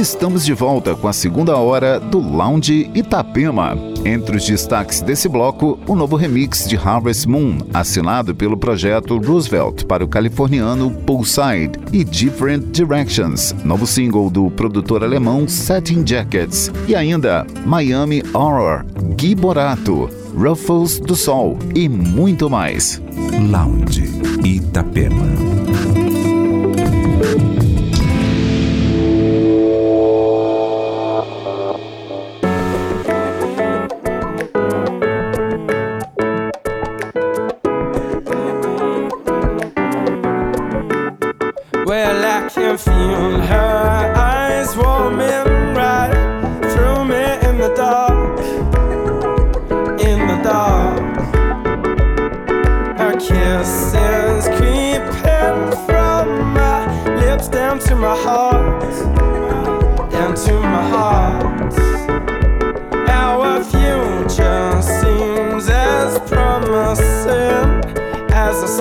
Estamos de volta com a segunda hora do Lounge Itapema. Entre os destaques desse bloco, o novo remix de Harvest Moon, assinado pelo projeto Roosevelt para o californiano Poolside, e Different Directions, novo single do produtor alemão Satin Jackets, e ainda Miami Horror, Gui Borato, Ruffles do Sol e muito mais. Lounge Itapema.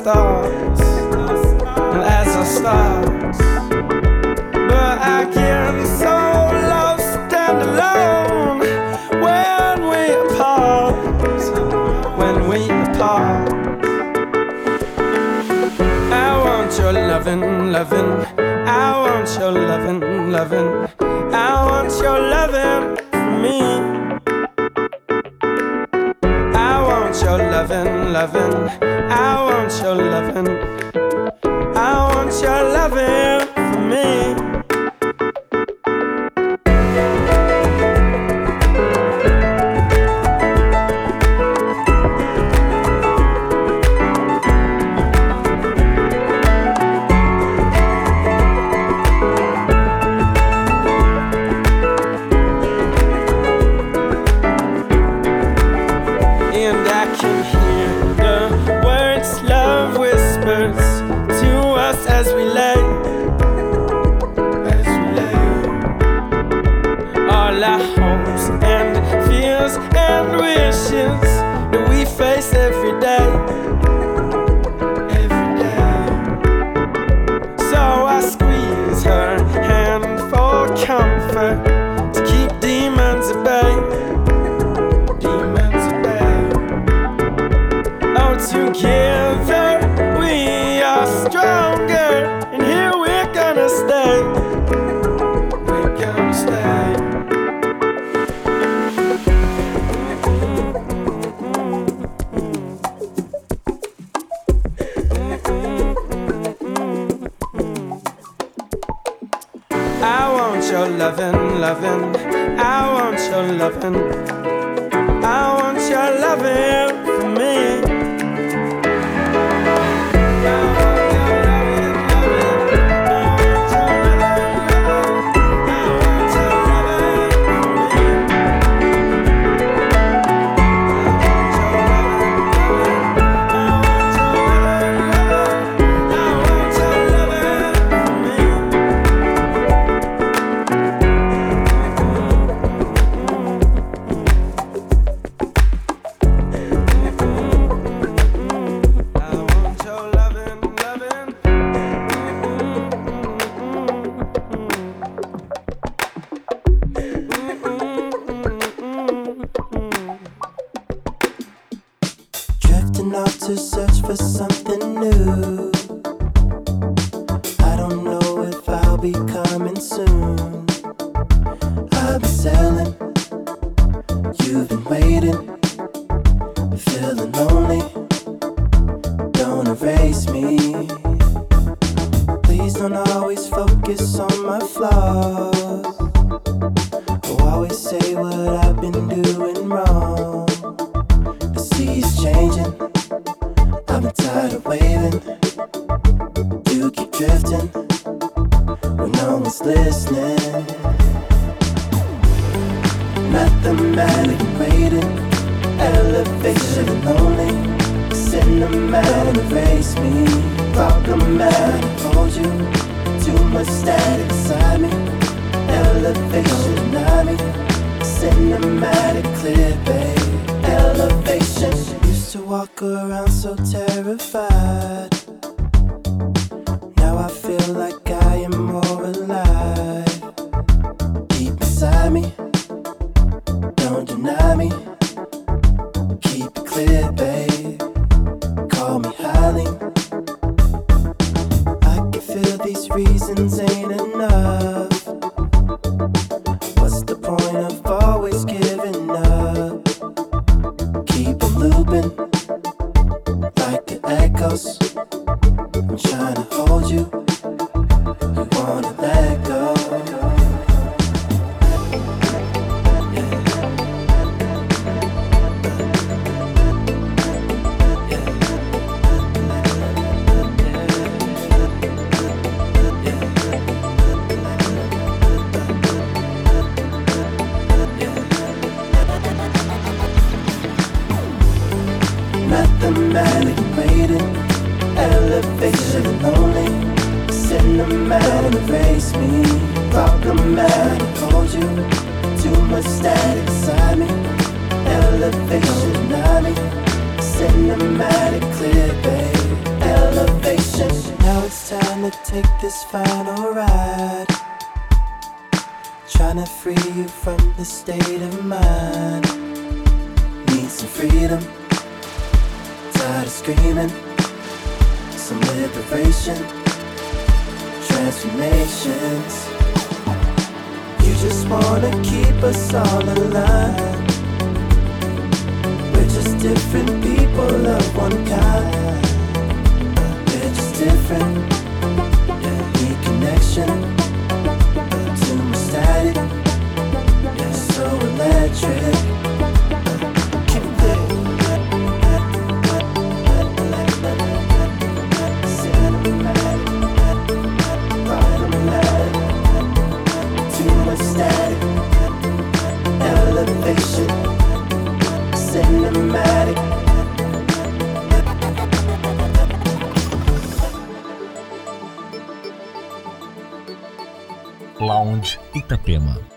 starts, and as I start, but I can so love stand alone when we apart, when we apart. I want your loving, loving. I want your loving, loving. I want your loving for me. I want your loving, loving. I want your loving. I want your loving. I don't know if I'll be coming soon. I've been selling, you've been waiting. elevation only. Cinematic erase me, problematic hold you. Too much static inside me. Elevation not me. Cinematic clear, babe. Elevation. Now it's time to take this final ride. Trying to free you from the state of mind. Need some freedom. Tired of screaming some liberation, transformations. You just wanna keep us all alive. We're just different people of one kind. We're just different. Need connection. Too much static. Yeah, so electric. Lounge Itapema.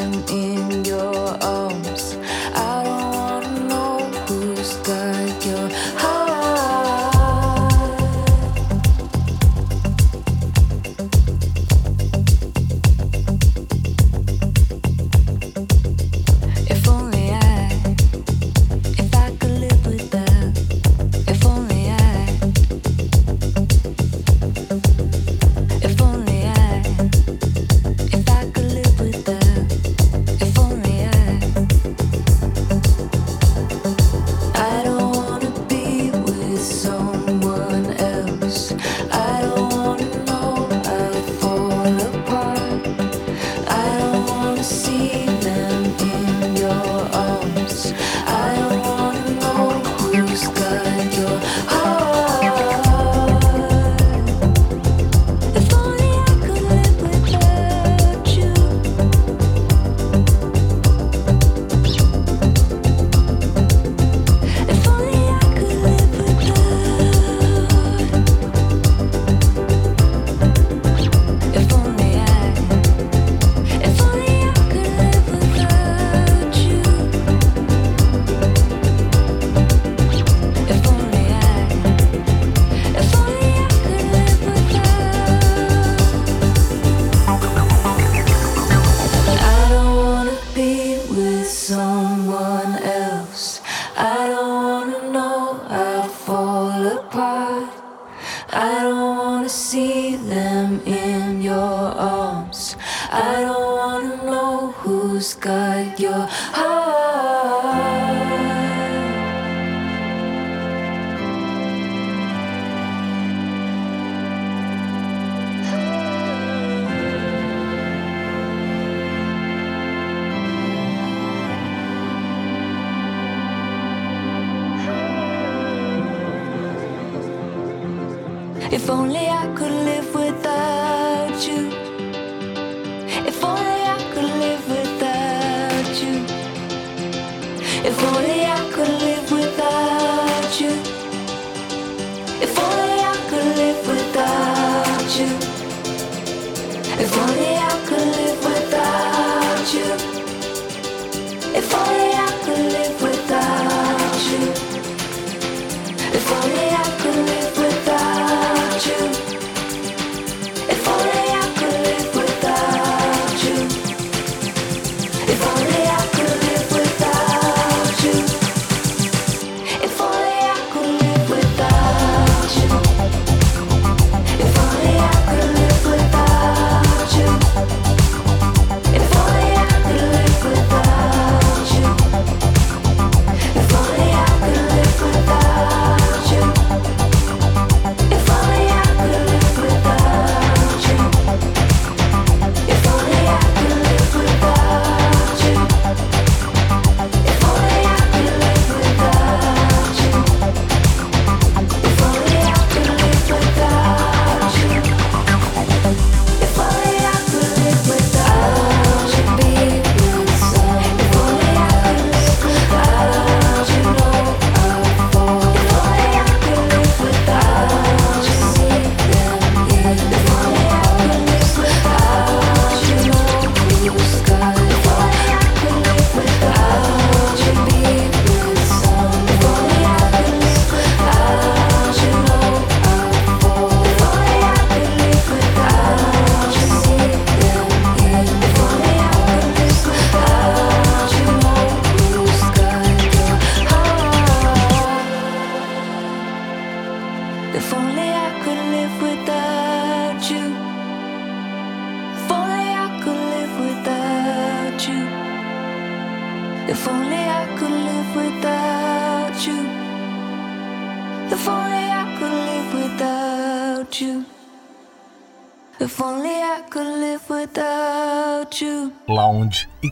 In your If only I could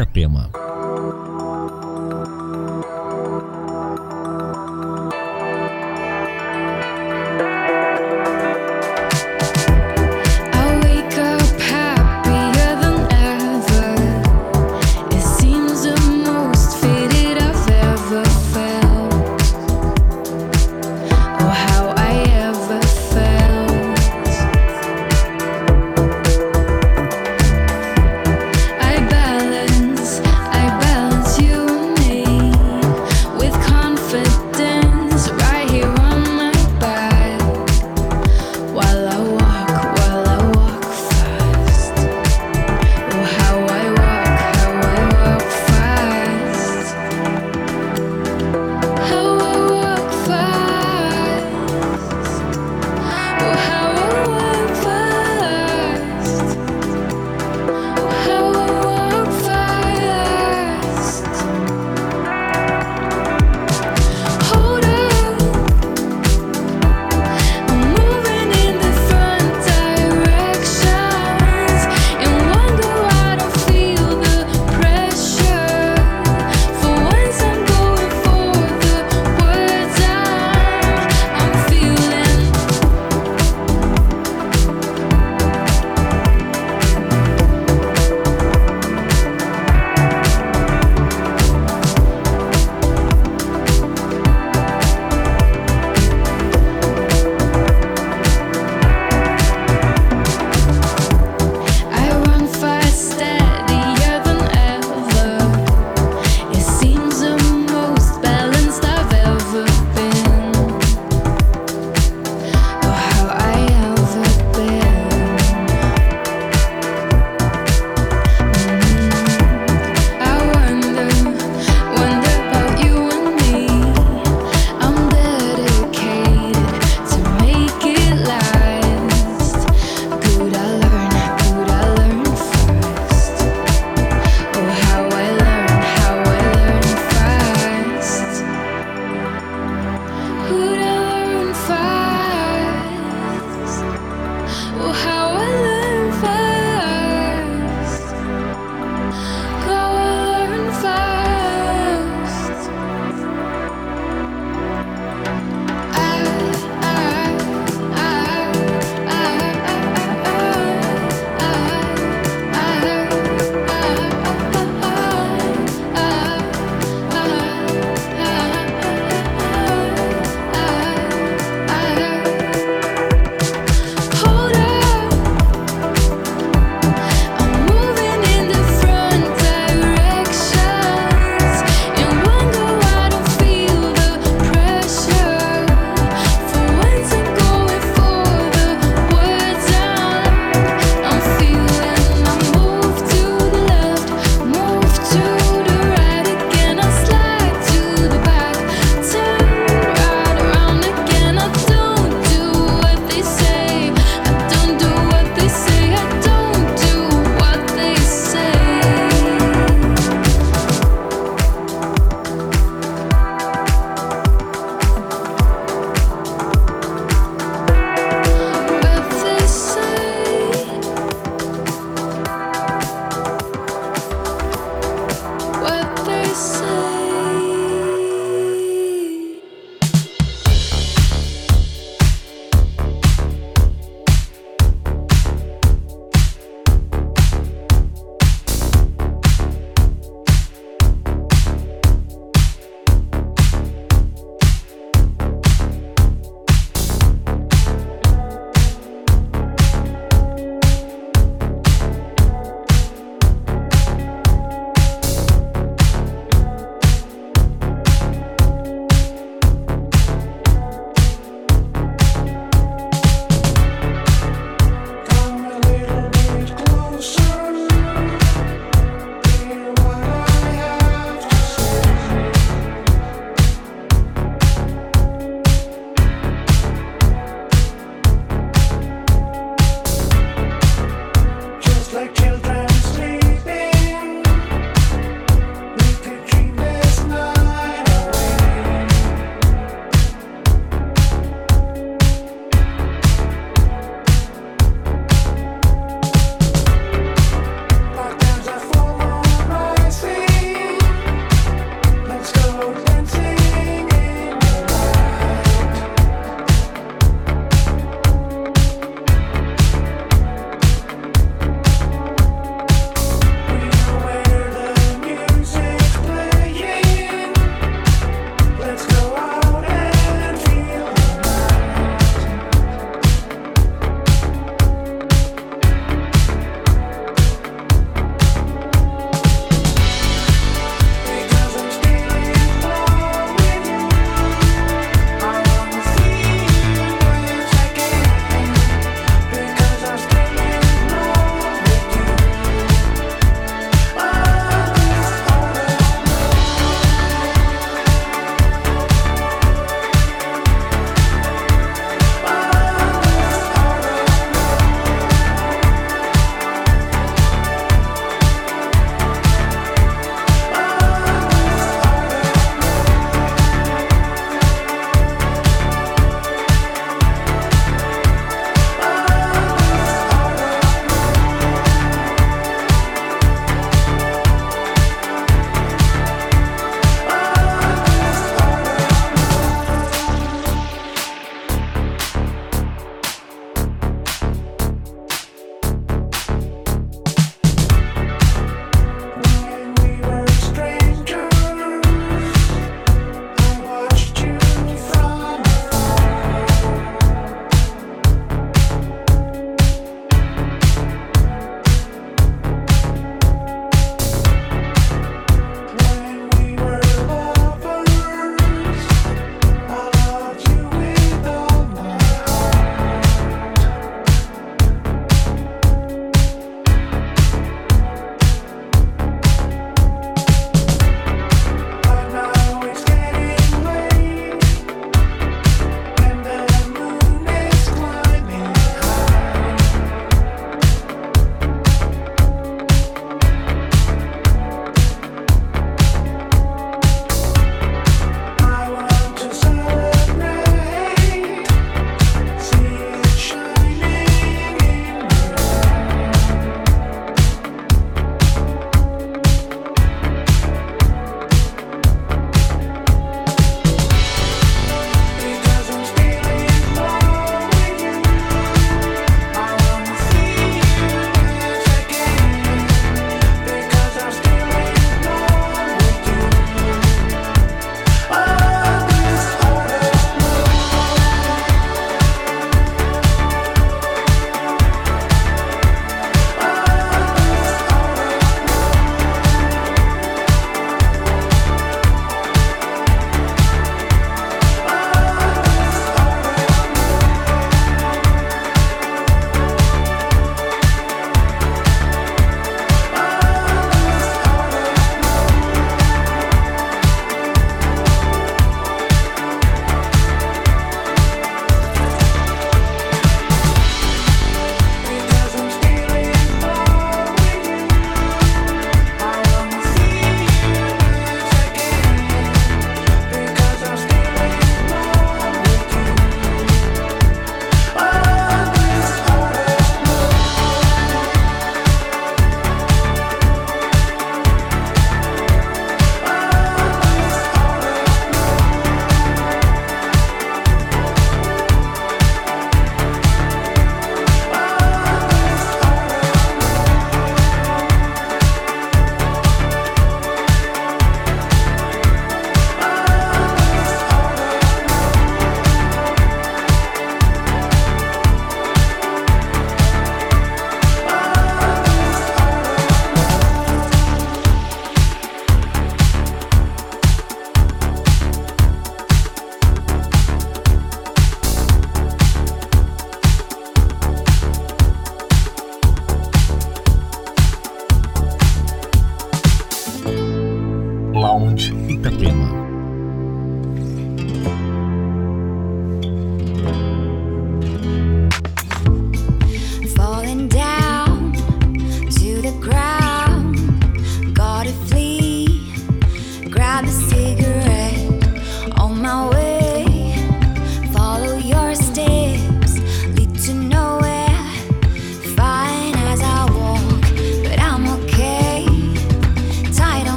Itapema.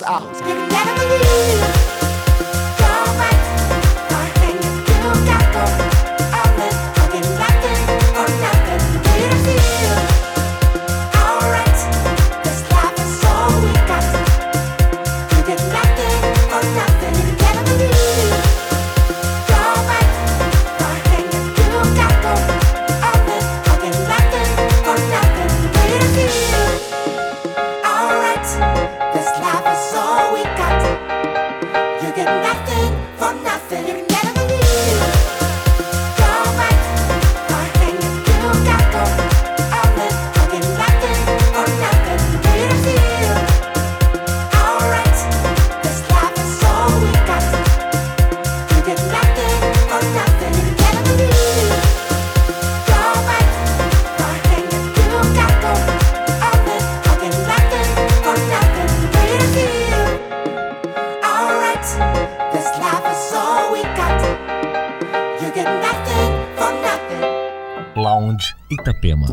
Thing that's Lounge Itapema.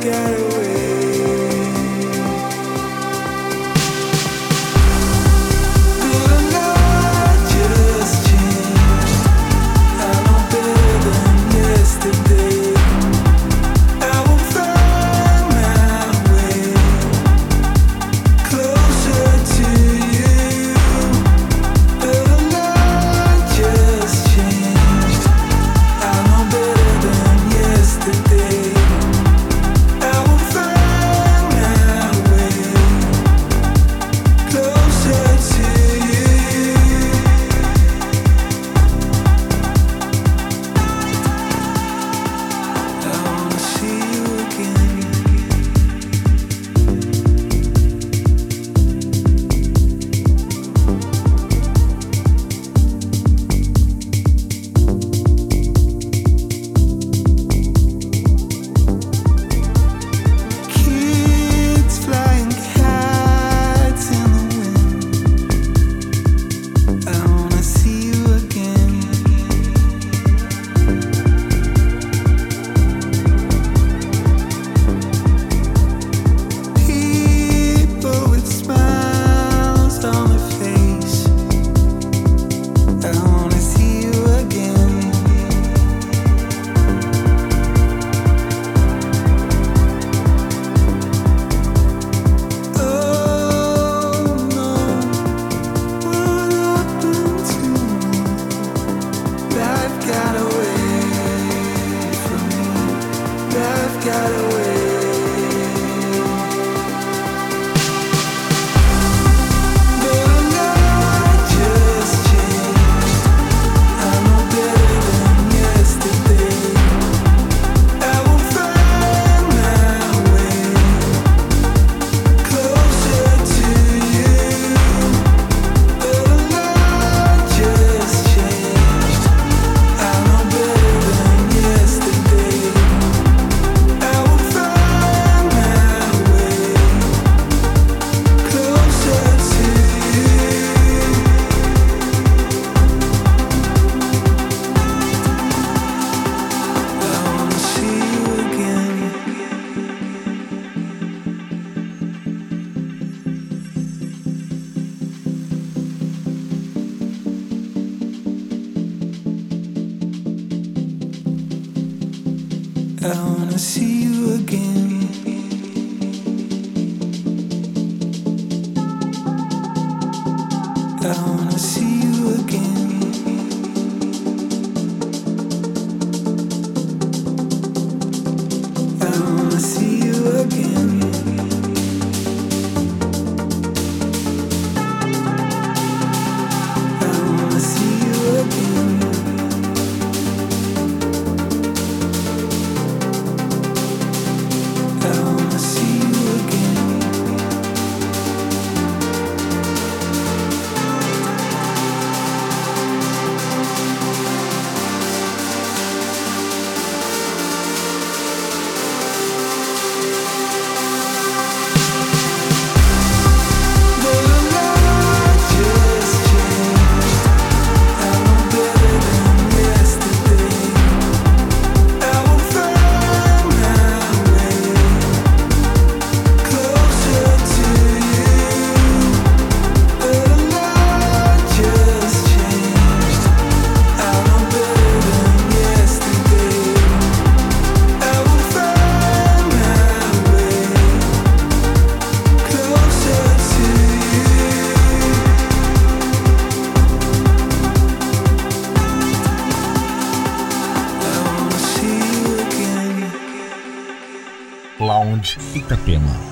gotta Itapema.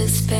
to spend.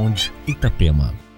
Sound Itapema.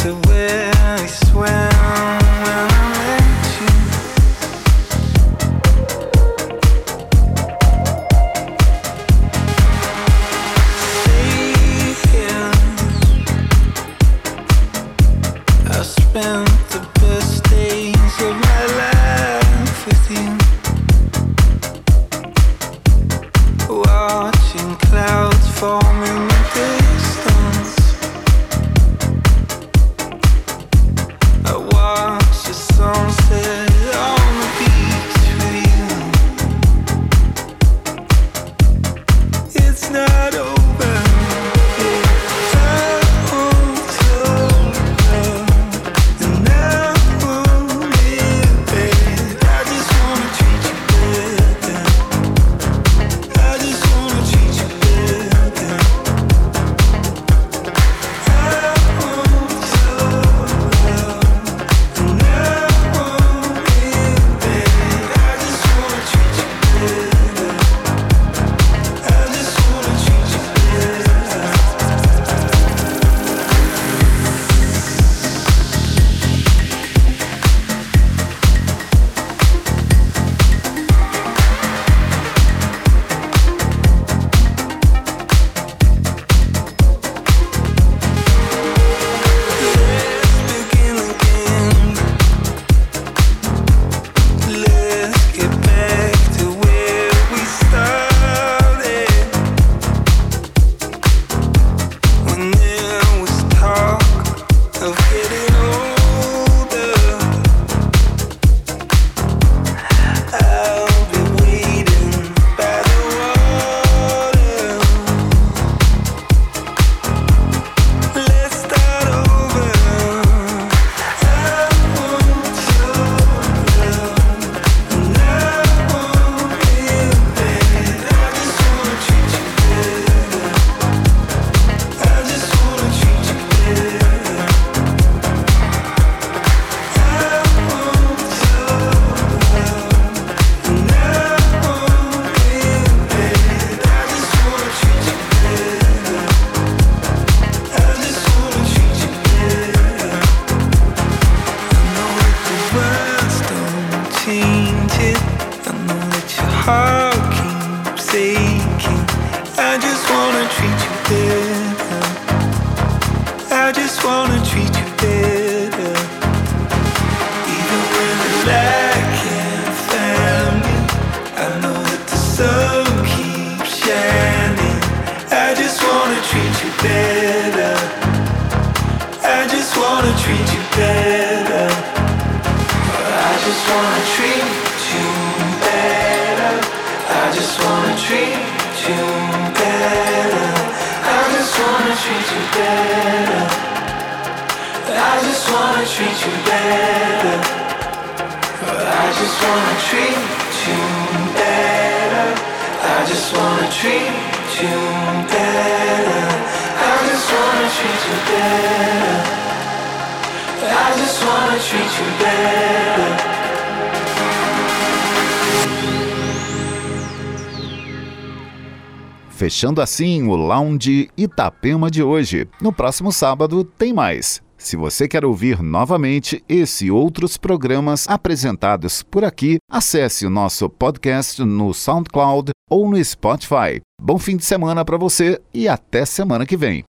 to where I swear. Fechando assim o Lounge Itapema de hoje. No próximo sábado tem mais. Se você quer ouvir novamente esse e outros programas apresentados por aqui, acesse o nosso podcast no SoundCloud ou no Spotify. Bom fim de semana para você e até semana que vem.